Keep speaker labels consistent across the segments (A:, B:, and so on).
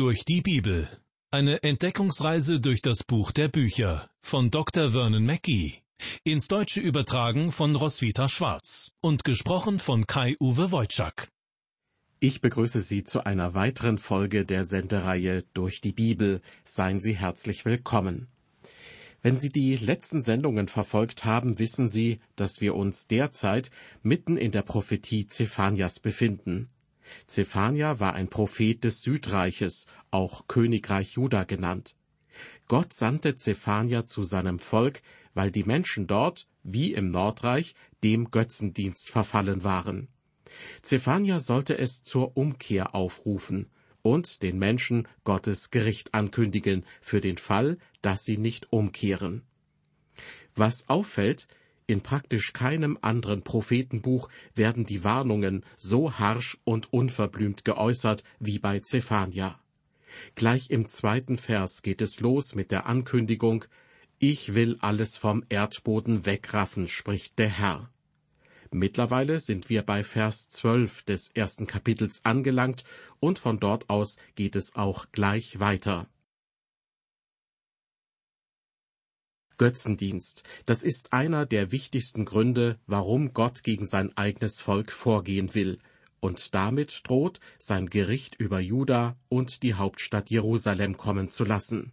A: Durch die Bibel. Eine Entdeckungsreise durch das Buch der Bücher von Dr. Vernon Mackey. Ins Deutsche übertragen von Roswitha Schwarz und gesprochen von Kai-Uwe Wojczak.
B: Ich begrüße Sie zu einer weiteren Folge der Sendereihe Durch die Bibel. Seien Sie herzlich willkommen. Wenn Sie die letzten Sendungen verfolgt haben, wissen Sie, dass wir uns derzeit mitten in der Prophetie Zephanias befinden. Zephania war ein Prophet des Südreiches, auch Königreich Juda genannt. Gott sandte Zephania zu seinem Volk, weil die Menschen dort, wie im Nordreich, dem Götzendienst verfallen waren. Zephania sollte es zur Umkehr aufrufen und den Menschen Gottes Gericht ankündigen für den Fall, dass sie nicht umkehren. Was auffällt, in praktisch keinem anderen Prophetenbuch werden die Warnungen so harsch und unverblümt geäußert wie bei Zephania. Gleich im zweiten Vers geht es los mit der Ankündigung Ich will alles vom Erdboden wegraffen, spricht der Herr. Mittlerweile sind wir bei Vers 12 des ersten Kapitels angelangt und von dort aus geht es auch gleich weiter. Götzendienst, das ist einer der wichtigsten Gründe, warum Gott gegen sein eigenes Volk vorgehen will, und damit droht, sein Gericht über Juda und die Hauptstadt Jerusalem kommen zu lassen.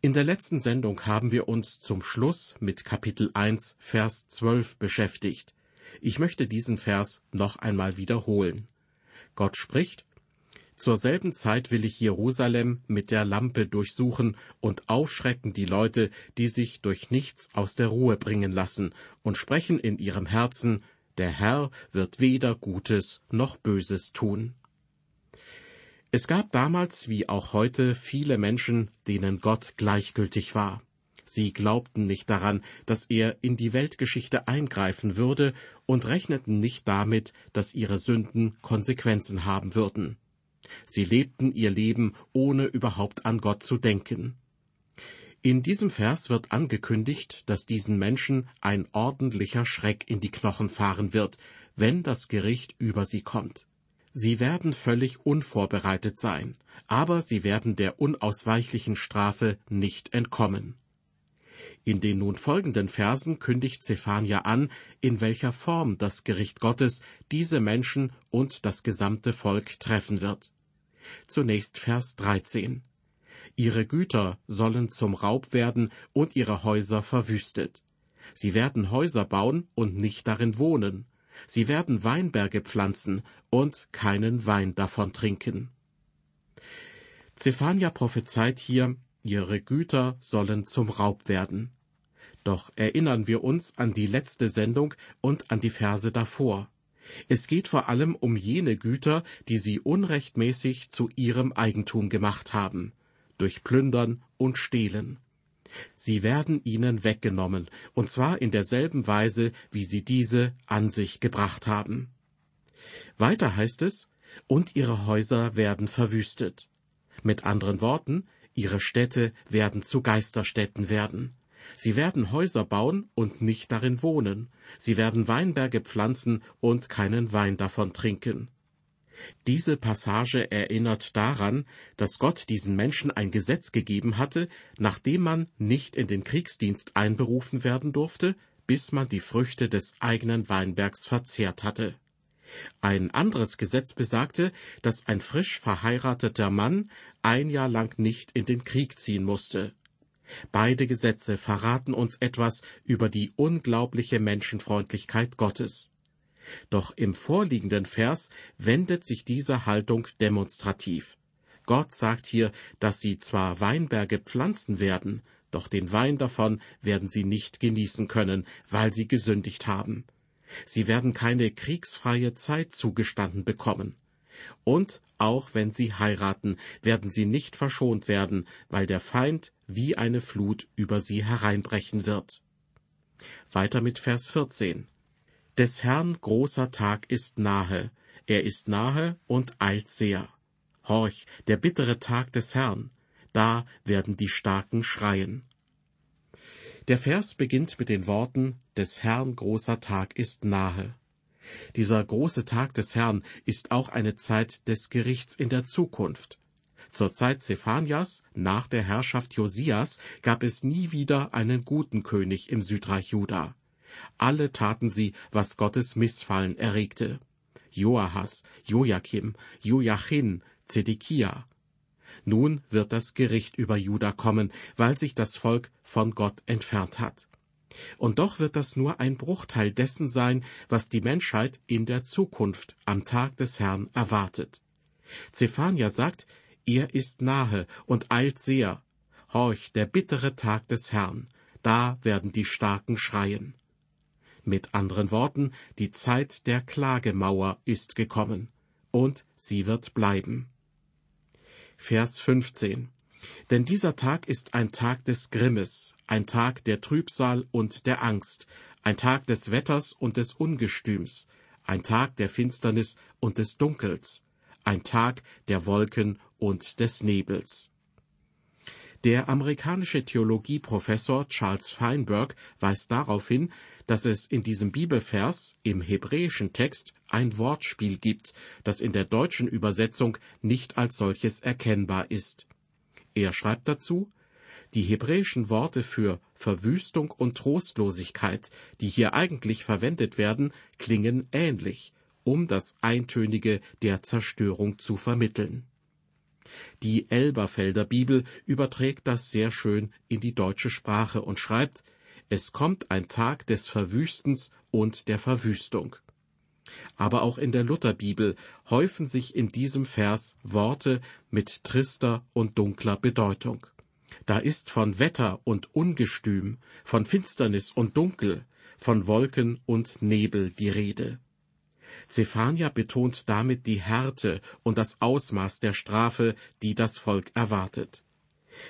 B: In der letzten Sendung haben wir uns zum Schluss mit Kapitel 1, Vers 12 beschäftigt. Ich möchte diesen Vers noch einmal wiederholen. Gott spricht, Zur selben Zeit will ich Jerusalem mit der Lampe durchsuchen und aufschrecken die Leute, die sich durch nichts aus der Ruhe bringen lassen und sprechen in ihrem Herzen, der Herr wird weder Gutes noch Böses tun. Es gab damals wie auch heute viele Menschen, denen Gott gleichgültig war. Sie glaubten nicht daran, dass er in die Weltgeschichte eingreifen würde und rechneten nicht damit, dass ihre Sünden Konsequenzen haben würden. Sie lebten ihr Leben, ohne überhaupt an Gott zu denken. In diesem Vers wird angekündigt, dass diesen Menschen ein ordentlicher Schreck in die Knochen fahren wird, wenn das Gericht über sie kommt. Sie werden völlig unvorbereitet sein, aber sie werden der unausweichlichen Strafe nicht entkommen. In den nun folgenden Versen kündigt Zephania an, in welcher Form das Gericht Gottes diese Menschen und das gesamte Volk treffen wird. Zunächst Vers 13. Ihre Güter sollen zum Raub werden und ihre Häuser verwüstet. Sie werden Häuser bauen und nicht darin wohnen. Sie werden Weinberge pflanzen und keinen Wein davon trinken. Zephania prophezeit hier, ihre Güter sollen zum Raub werden. Doch erinnern wir uns an die letzte Sendung und an die Verse davor. Es geht vor allem um jene Güter, die sie unrechtmäßig zu ihrem Eigentum gemacht haben, durch Plündern und Stehlen. Sie werden ihnen weggenommen, und zwar in derselben Weise, wie sie diese an sich gebracht haben. Weiter heißt es, und ihre Häuser werden verwüstet. Mit anderen Worten, ihre Städte werden zu Geisterstädten werden. Sie werden Häuser bauen und nicht darin wohnen. Sie werden Weinberge pflanzen und keinen Wein davon trinken. Diese Passage erinnert daran, dass Gott diesen Menschen ein Gesetz gegeben hatte, nachdem man nicht in den Kriegsdienst einberufen werden durfte, bis man die Früchte des eigenen Weinbergs verzehrt hatte. Ein anderes Gesetz besagte, dass ein frisch verheirateter Mann ein Jahr lang nicht in den Krieg ziehen musste. Beide Gesetze verraten uns etwas über die unglaubliche Menschenfreundlichkeit Gottes. Doch im vorliegenden Vers wendet sich diese Haltung demonstrativ. Gott sagt hier, dass sie zwar Weinberge pflanzen werden, doch den Wein davon werden sie nicht genießen können, weil sie gesündigt haben. Sie werden keine kriegsfreie Zeit zugestanden bekommen. Und auch wenn sie heiraten, werden sie nicht verschont werden, weil der Feind wie eine Flut über sie hereinbrechen wird. Weiter mit Vers 14. Des Herrn großer Tag ist nahe, er ist nahe und eilt sehr. Horch, der bittere Tag des Herrn, da werden die Starken schreien. Der Vers beginnt mit den Worten Des Herrn großer Tag ist nahe. Dieser große Tag des Herrn ist auch eine Zeit des Gerichts in der Zukunft. Zur Zeit Zephanias, nach der Herrschaft Josias, gab es nie wieder einen guten König im Südreich Juda. Alle taten sie, was Gottes Missfallen erregte. Joahas, Joachim, Joachim, Zedekia. Nun wird das Gericht über Juda kommen, weil sich das Volk von Gott entfernt hat. Und doch wird das nur ein Bruchteil dessen sein, was die Menschheit in der Zukunft am Tag des Herrn erwartet. Zephania sagt, er ist nahe und eilt sehr. Horch, der bittere Tag des Herrn, da werden die Starken schreien. Mit anderen Worten, die Zeit der Klagemauer ist gekommen, und sie wird bleiben. Vers 15 Denn dieser Tag ist ein Tag des Grimmes, ein Tag der Trübsal und der Angst, ein Tag des Wetters und des Ungestüms, ein Tag der Finsternis und des Dunkels, ein Tag der Wolken und des Nebels. Der amerikanische Theologieprofessor Charles Feinberg weist darauf hin, dass es in diesem Bibelvers im hebräischen Text ein Wortspiel gibt, das in der deutschen Übersetzung nicht als solches erkennbar ist. Er schreibt dazu, die hebräischen Worte für Verwüstung und Trostlosigkeit, die hier eigentlich verwendet werden, klingen ähnlich, um das Eintönige der Zerstörung zu vermitteln. Die Elberfelder Bibel überträgt das sehr schön in die deutsche Sprache und schreibt, es kommt ein Tag des Verwüstens und der Verwüstung. Aber auch in der Lutherbibel häufen sich in diesem Vers Worte mit trister und dunkler Bedeutung. Da ist von Wetter und Ungestüm, von Finsternis und Dunkel, von Wolken und Nebel die Rede. Zephania betont damit die Härte und das Ausmaß der Strafe, die das Volk erwartet.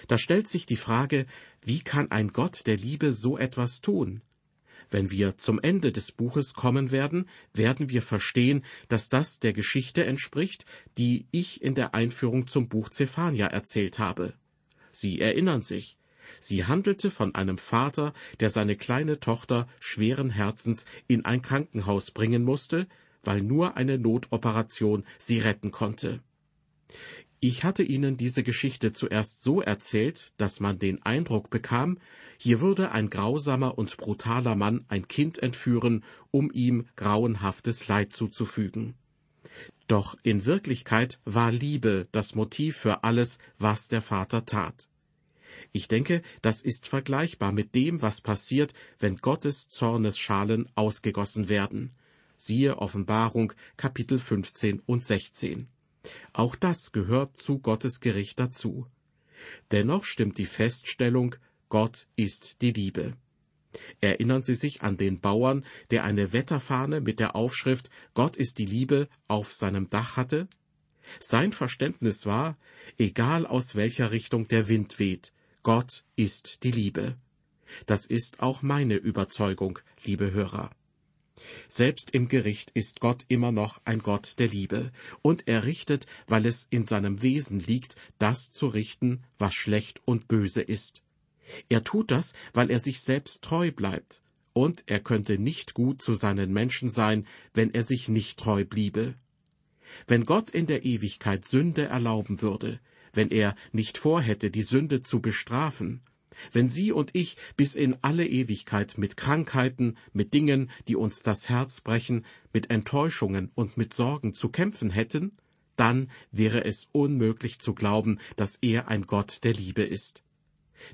B: Da stellt sich die Frage, wie kann ein Gott der Liebe so etwas tun? Wenn wir zum Ende des Buches kommen werden, werden wir verstehen, dass das der Geschichte entspricht, die ich in der Einführung zum Buch Zephania erzählt habe. Sie erinnern sich. Sie handelte von einem Vater, der seine kleine Tochter schweren Herzens in ein Krankenhaus bringen musste, weil nur eine Notoperation sie retten konnte. Ich hatte Ihnen diese Geschichte zuerst so erzählt, dass man den Eindruck bekam, hier würde ein grausamer und brutaler Mann ein Kind entführen, um ihm grauenhaftes Leid zuzufügen. Doch in Wirklichkeit war Liebe das Motiv für alles, was der Vater tat. Ich denke, das ist vergleichbar mit dem, was passiert, wenn Gottes Zornesschalen ausgegossen werden. Siehe Offenbarung Kapitel 15 und 16. Auch das gehört zu Gottes Gericht dazu. Dennoch stimmt die Feststellung, Gott ist die Liebe. Erinnern Sie sich an den Bauern, der eine Wetterfahne mit der Aufschrift Gott ist die Liebe auf seinem Dach hatte? Sein Verständnis war, egal aus welcher Richtung der Wind weht, Gott ist die Liebe. Das ist auch meine Überzeugung, liebe Hörer. Selbst im Gericht ist Gott immer noch ein Gott der Liebe, und er richtet, weil es in seinem Wesen liegt, das zu richten, was schlecht und böse ist. Er tut das, weil er sich selbst treu bleibt, und er könnte nicht gut zu seinen Menschen sein, wenn er sich nicht treu bliebe. Wenn Gott in der Ewigkeit Sünde erlauben würde, wenn er nicht vorhätte, die Sünde zu bestrafen, wenn Sie und ich bis in alle Ewigkeit mit Krankheiten, mit Dingen, die uns das Herz brechen, mit Enttäuschungen und mit Sorgen zu kämpfen hätten, dann wäre es unmöglich zu glauben, dass er ein Gott der Liebe ist.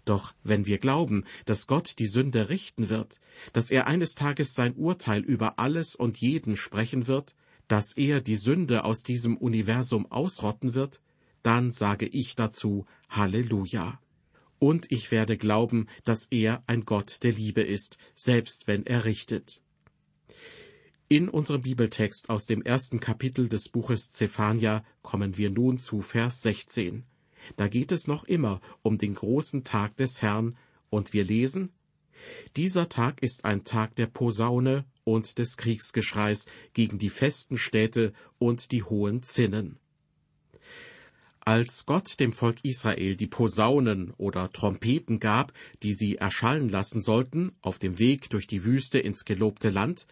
B: Doch wenn wir glauben, dass Gott die Sünde richten wird, dass er eines Tages sein Urteil über alles und jeden sprechen wird, dass er die Sünde aus diesem Universum ausrotten wird, dann sage ich dazu Halleluja und ich werde glauben, dass er ein Gott der Liebe ist, selbst wenn er richtet. In unserem Bibeltext aus dem ersten Kapitel des Buches Zephania kommen wir nun zu Vers 16. Da geht es noch immer um den großen Tag des Herrn, und wir lesen, dieser Tag ist ein Tag der Posaune und des Kriegsgeschreis gegen die festen Städte und die hohen Zinnen. Als Gott dem Volk Israel die Posaunen oder Trompeten gab, die sie erschallen lassen sollten, auf dem Weg durch die Wüste ins gelobte Land,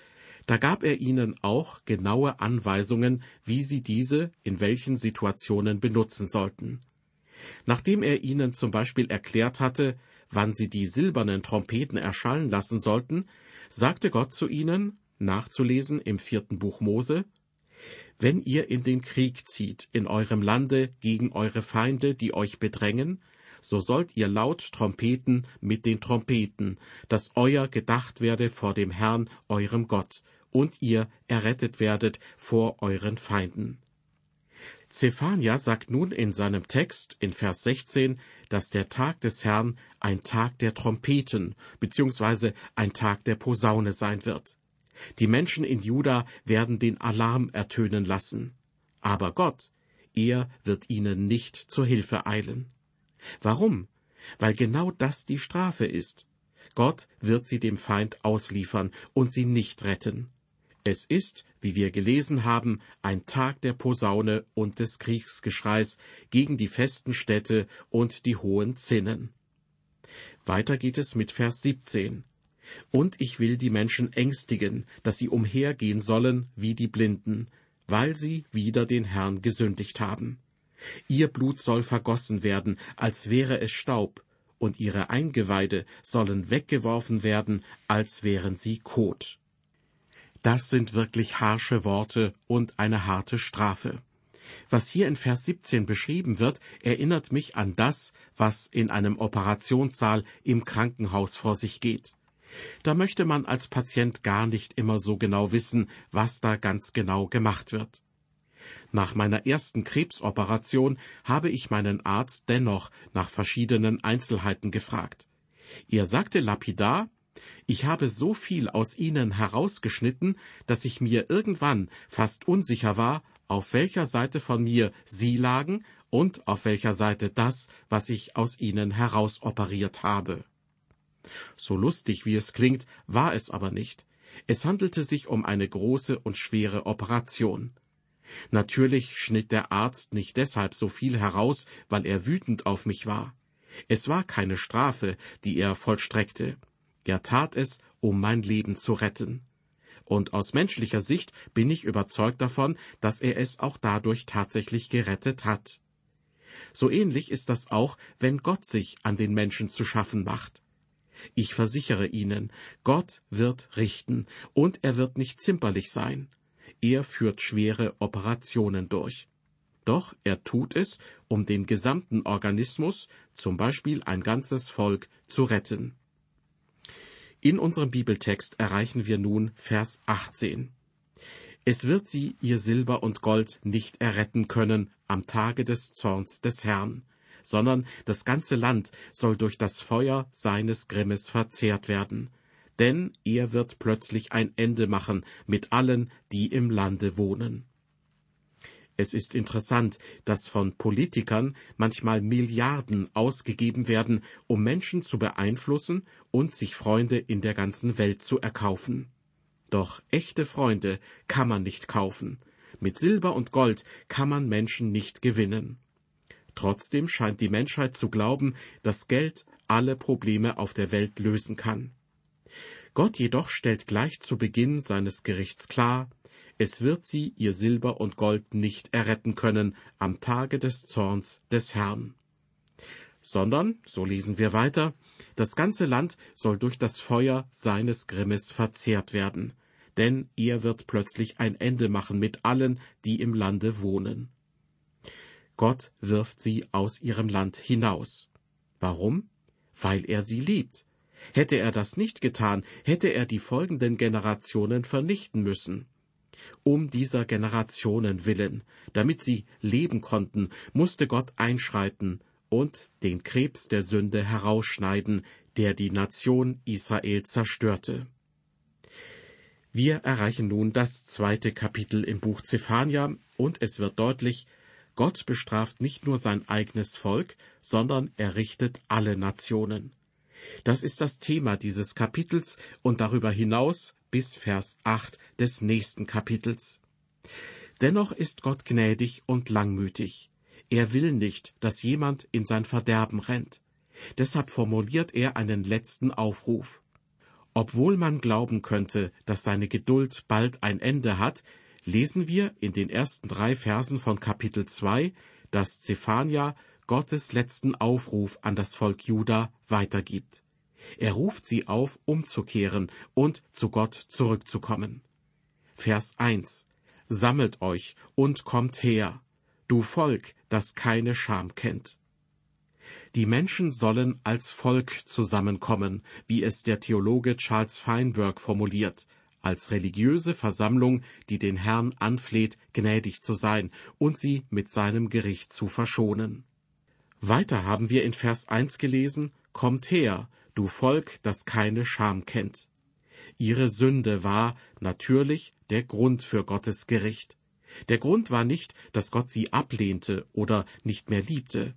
B: da gab er ihnen auch genaue Anweisungen, wie sie diese in welchen Situationen benutzen sollten. Nachdem er ihnen zum Beispiel erklärt hatte, wann sie die silbernen Trompeten erschallen lassen sollten, sagte Gott zu ihnen, nachzulesen im vierten Buch Mose, Wenn ihr in den Krieg zieht in eurem Lande gegen eure Feinde, die euch bedrängen, so sollt ihr laut Trompeten mit den Trompeten, dass euer gedacht werde vor dem Herrn, eurem Gott, und ihr errettet werdet vor euren Feinden. Zephania sagt nun in seinem Text in Vers 16, dass der Tag des Herrn ein Tag der Trompeten bzw. ein Tag der Posaune sein wird. Die Menschen in Juda werden den Alarm ertönen lassen. Aber Gott, er wird ihnen nicht zur Hilfe eilen. Warum? Weil genau das die Strafe ist. Gott wird sie dem Feind ausliefern und sie nicht retten. Es ist, wie wir gelesen haben, ein Tag der Posaune und des Kriegsgeschreis gegen die festen Städte und die hohen Zinnen. Weiter geht es mit Vers 17. Und ich will die Menschen ängstigen, dass sie umhergehen sollen wie die Blinden, weil sie wider den Herrn gesündigt haben. Ihr Blut soll vergossen werden, als wäre es Staub, und ihre Eingeweide sollen weggeworfen werden, als wären sie Kot. Das sind wirklich harsche Worte und eine harte Strafe. Was hier in Vers 17 beschrieben wird, erinnert mich an das, was in einem Operationssaal im Krankenhaus vor sich geht. Da möchte man als Patient gar nicht immer so genau wissen, was da ganz genau gemacht wird. Nach meiner ersten Krebsoperation habe ich meinen Arzt dennoch nach verschiedenen Einzelheiten gefragt. Er sagte lapidar, ich habe so viel aus ihnen herausgeschnitten, dass ich mir irgendwann fast unsicher war, auf welcher Seite von mir sie lagen und auf welcher Seite das, was ich aus ihnen herausoperiert habe. So lustig wie es klingt, war es aber nicht. Es handelte sich um eine große und schwere Operation. Natürlich schnitt der Arzt nicht deshalb so viel heraus, weil er wütend auf mich war. Es war keine Strafe, die er vollstreckte. Er tat es, um mein Leben zu retten. Und aus menschlicher Sicht bin ich überzeugt davon, dass er es auch dadurch tatsächlich gerettet hat. So ähnlich ist das auch, wenn Gott sich an den Menschen zu schaffen macht. Ich versichere Ihnen, Gott wird richten, und er wird nicht zimperlich sein. Er führt schwere Operationen durch. Doch er tut es, um den gesamten Organismus, zum Beispiel ein ganzes Volk, zu retten. In unserem Bibeltext erreichen wir nun Vers 18. Es wird sie ihr Silber und Gold nicht erretten können am Tage des Zorns des Herrn, sondern das ganze Land soll durch das Feuer seines Grimmes verzehrt werden. Denn er wird plötzlich ein Ende machen mit allen, die im Lande wohnen. Es ist interessant, dass von Politikern manchmal Milliarden ausgegeben werden, um Menschen zu beeinflussen und sich Freunde in der ganzen Welt zu erkaufen. Doch echte Freunde kann man nicht kaufen. Mit Silber und Gold kann man Menschen nicht gewinnen. Trotzdem scheint die Menschheit zu glauben, dass Geld alle Probleme auf der Welt lösen kann. Gott jedoch stellt gleich zu Beginn seines Gerichts klar, es wird sie ihr Silber und Gold nicht erretten können am Tage des Zorns des Herrn. Sondern, so lesen wir weiter, das ganze Land soll durch das Feuer seines Grimmes verzehrt werden, denn er wird plötzlich ein Ende machen mit allen, die im Lande wohnen. Gott wirft sie aus ihrem Land hinaus. Warum? Weil er sie liebt. Hätte er das nicht getan, hätte er die folgenden Generationen vernichten müssen. Um dieser Generationen willen, damit sie leben konnten, musste Gott einschreiten und den Krebs der Sünde herausschneiden, der die Nation Israel zerstörte. Wir erreichen nun das zweite Kapitel im Buch Zephania, und es wird deutlich, Gott bestraft nicht nur sein eigenes Volk, sondern er richtet alle Nationen. Das ist das Thema dieses Kapitels und darüber hinaus bis Vers 8 des nächsten Kapitels. Dennoch ist Gott gnädig und langmütig. Er will nicht, dass jemand in sein Verderben rennt. Deshalb formuliert er einen letzten Aufruf. Obwohl man glauben könnte, dass seine Geduld bald ein Ende hat, lesen wir in den ersten drei Versen von Kapitel 2, dass Zephania Gottes letzten Aufruf an das Volk Juda weitergibt. Er ruft sie auf, umzukehren und zu Gott zurückzukommen. Vers 1 Sammelt euch und kommt her, du Volk, das keine Scham kennt. Die Menschen sollen als Volk zusammenkommen, wie es der Theologe Charles Feinberg formuliert, als religiöse Versammlung, die den Herrn anfleht, gnädig zu sein und sie mit seinem Gericht zu verschonen. Weiter haben wir in Vers 1 gelesen, Kommt her, du Volk, das keine Scham kennt. Ihre Sünde war natürlich der Grund für Gottes Gericht. Der Grund war nicht, dass Gott sie ablehnte oder nicht mehr liebte.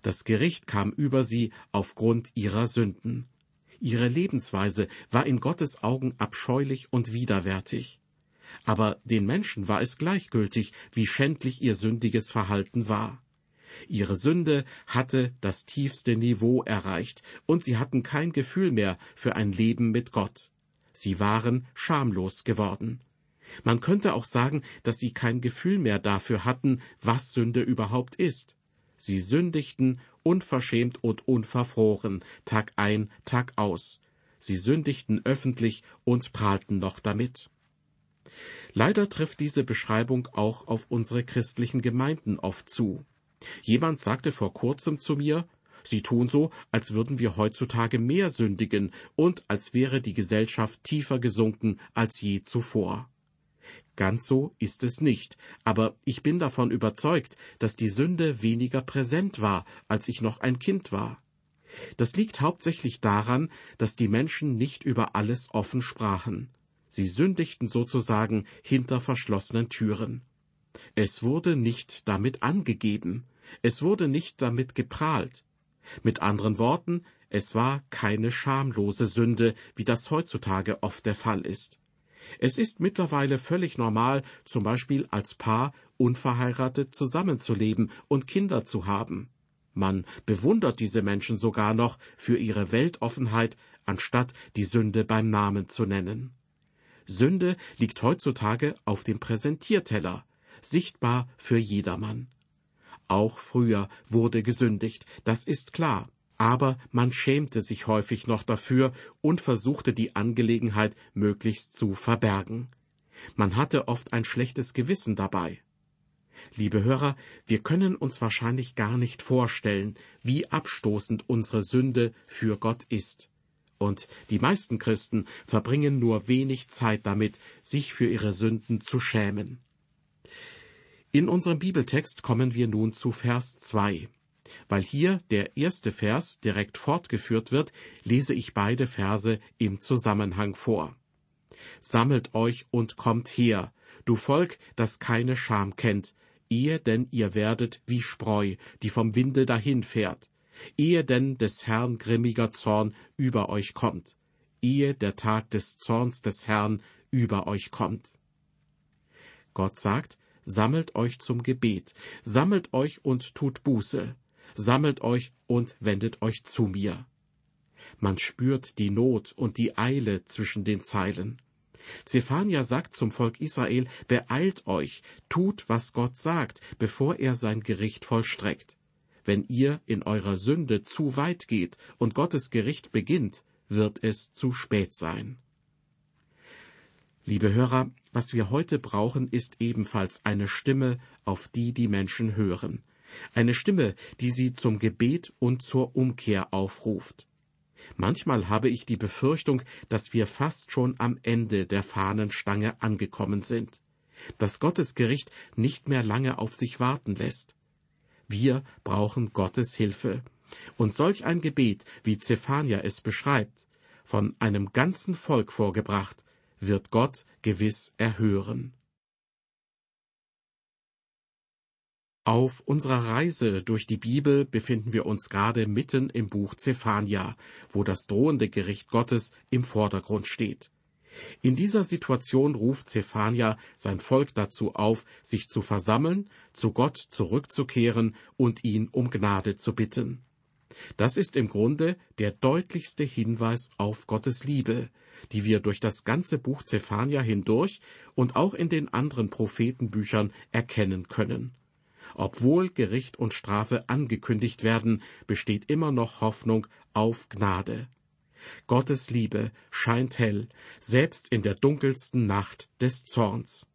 B: Das Gericht kam über sie aufgrund ihrer Sünden. Ihre Lebensweise war in Gottes Augen abscheulich und widerwärtig. Aber den Menschen war es gleichgültig, wie schändlich ihr sündiges Verhalten war. Ihre Sünde hatte das tiefste Niveau erreicht, und sie hatten kein Gefühl mehr für ein Leben mit Gott. Sie waren schamlos geworden. Man könnte auch sagen, dass sie kein Gefühl mehr dafür hatten, was Sünde überhaupt ist. Sie sündigten unverschämt und unverfroren, Tag ein, Tag aus. Sie sündigten öffentlich und prahlten noch damit. Leider trifft diese Beschreibung auch auf unsere christlichen Gemeinden oft zu. Jemand sagte vor kurzem zu mir, Sie tun so, als würden wir heutzutage mehr sündigen und als wäre die Gesellschaft tiefer gesunken als je zuvor. Ganz so ist es nicht, aber ich bin davon überzeugt, dass die Sünde weniger präsent war, als ich noch ein Kind war. Das liegt hauptsächlich daran, dass die Menschen nicht über alles offen sprachen. Sie sündigten sozusagen hinter verschlossenen Türen. Es wurde nicht damit angegeben, es wurde nicht damit geprahlt. Mit anderen Worten, es war keine schamlose Sünde, wie das heutzutage oft der Fall ist. Es ist mittlerweile völlig normal, zum Beispiel als Paar unverheiratet zusammenzuleben und Kinder zu haben. Man bewundert diese Menschen sogar noch für ihre Weltoffenheit, anstatt die Sünde beim Namen zu nennen. Sünde liegt heutzutage auf dem Präsentierteller, sichtbar für jedermann. Auch früher wurde gesündigt, das ist klar aber man schämte sich häufig noch dafür und versuchte die Angelegenheit möglichst zu verbergen. Man hatte oft ein schlechtes Gewissen dabei. Liebe Hörer, wir können uns wahrscheinlich gar nicht vorstellen, wie abstoßend unsere Sünde für Gott ist. Und die meisten Christen verbringen nur wenig Zeit damit, sich für ihre Sünden zu schämen. In unserem Bibeltext kommen wir nun zu Vers 2. Weil hier der erste Vers direkt fortgeführt wird, lese ich beide Verse im Zusammenhang vor. Sammelt euch und kommt her, du Volk, das keine Scham kennt, ehe denn ihr werdet wie Spreu, die vom Winde dahinfährt, ehe denn des Herrn grimmiger Zorn über euch kommt, ehe der Tag des Zorns des Herrn über euch kommt. Gott sagt, sammelt euch zum Gebet, sammelt euch und tut Buße, sammelt euch und wendet euch zu mir. Man spürt die Not und die Eile zwischen den Zeilen. Zephania sagt zum Volk Israel, beeilt euch, tut, was Gott sagt, bevor er sein Gericht vollstreckt. Wenn ihr in eurer Sünde zu weit geht und Gottes Gericht beginnt, wird es zu spät sein. Liebe Hörer, was wir heute brauchen, ist ebenfalls eine Stimme, auf die die Menschen hören eine Stimme, die sie zum Gebet und zur Umkehr aufruft. Manchmal habe ich die Befürchtung, dass wir fast schon am Ende der Fahnenstange angekommen sind, dass Gottes Gericht nicht mehr lange auf sich warten lässt. Wir brauchen Gottes Hilfe. Und solch ein Gebet, wie Zephania es beschreibt, von einem ganzen Volk vorgebracht, wird Gott gewiss erhören. Auf unserer Reise durch die Bibel befinden wir uns gerade mitten im Buch Zephania, wo das drohende Gericht Gottes im Vordergrund steht. In dieser Situation ruft Zephania sein Volk dazu auf, sich zu versammeln, zu Gott zurückzukehren und ihn um Gnade zu bitten. Das ist im Grunde der deutlichste Hinweis auf Gottes Liebe, die wir durch das ganze Buch Zephania hindurch und auch in den anderen Prophetenbüchern erkennen können. Obwohl Gericht und Strafe angekündigt werden, besteht immer noch Hoffnung auf Gnade. Gottes Liebe scheint hell, selbst in der dunkelsten Nacht des Zorns.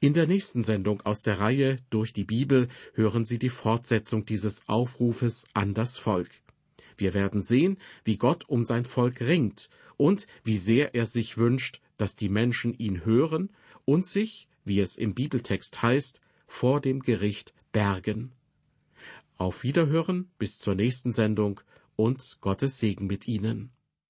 B: In der nächsten Sendung aus der Reihe Durch die Bibel hören Sie die Fortsetzung dieses Aufrufes an das Volk. Wir werden sehen, wie Gott um sein Volk ringt und wie sehr er sich wünscht, dass die Menschen ihn hören und sich, wie es im Bibeltext heißt, vor dem Gericht bergen. Auf Wiederhören bis zur nächsten Sendung und Gottes Segen mit Ihnen.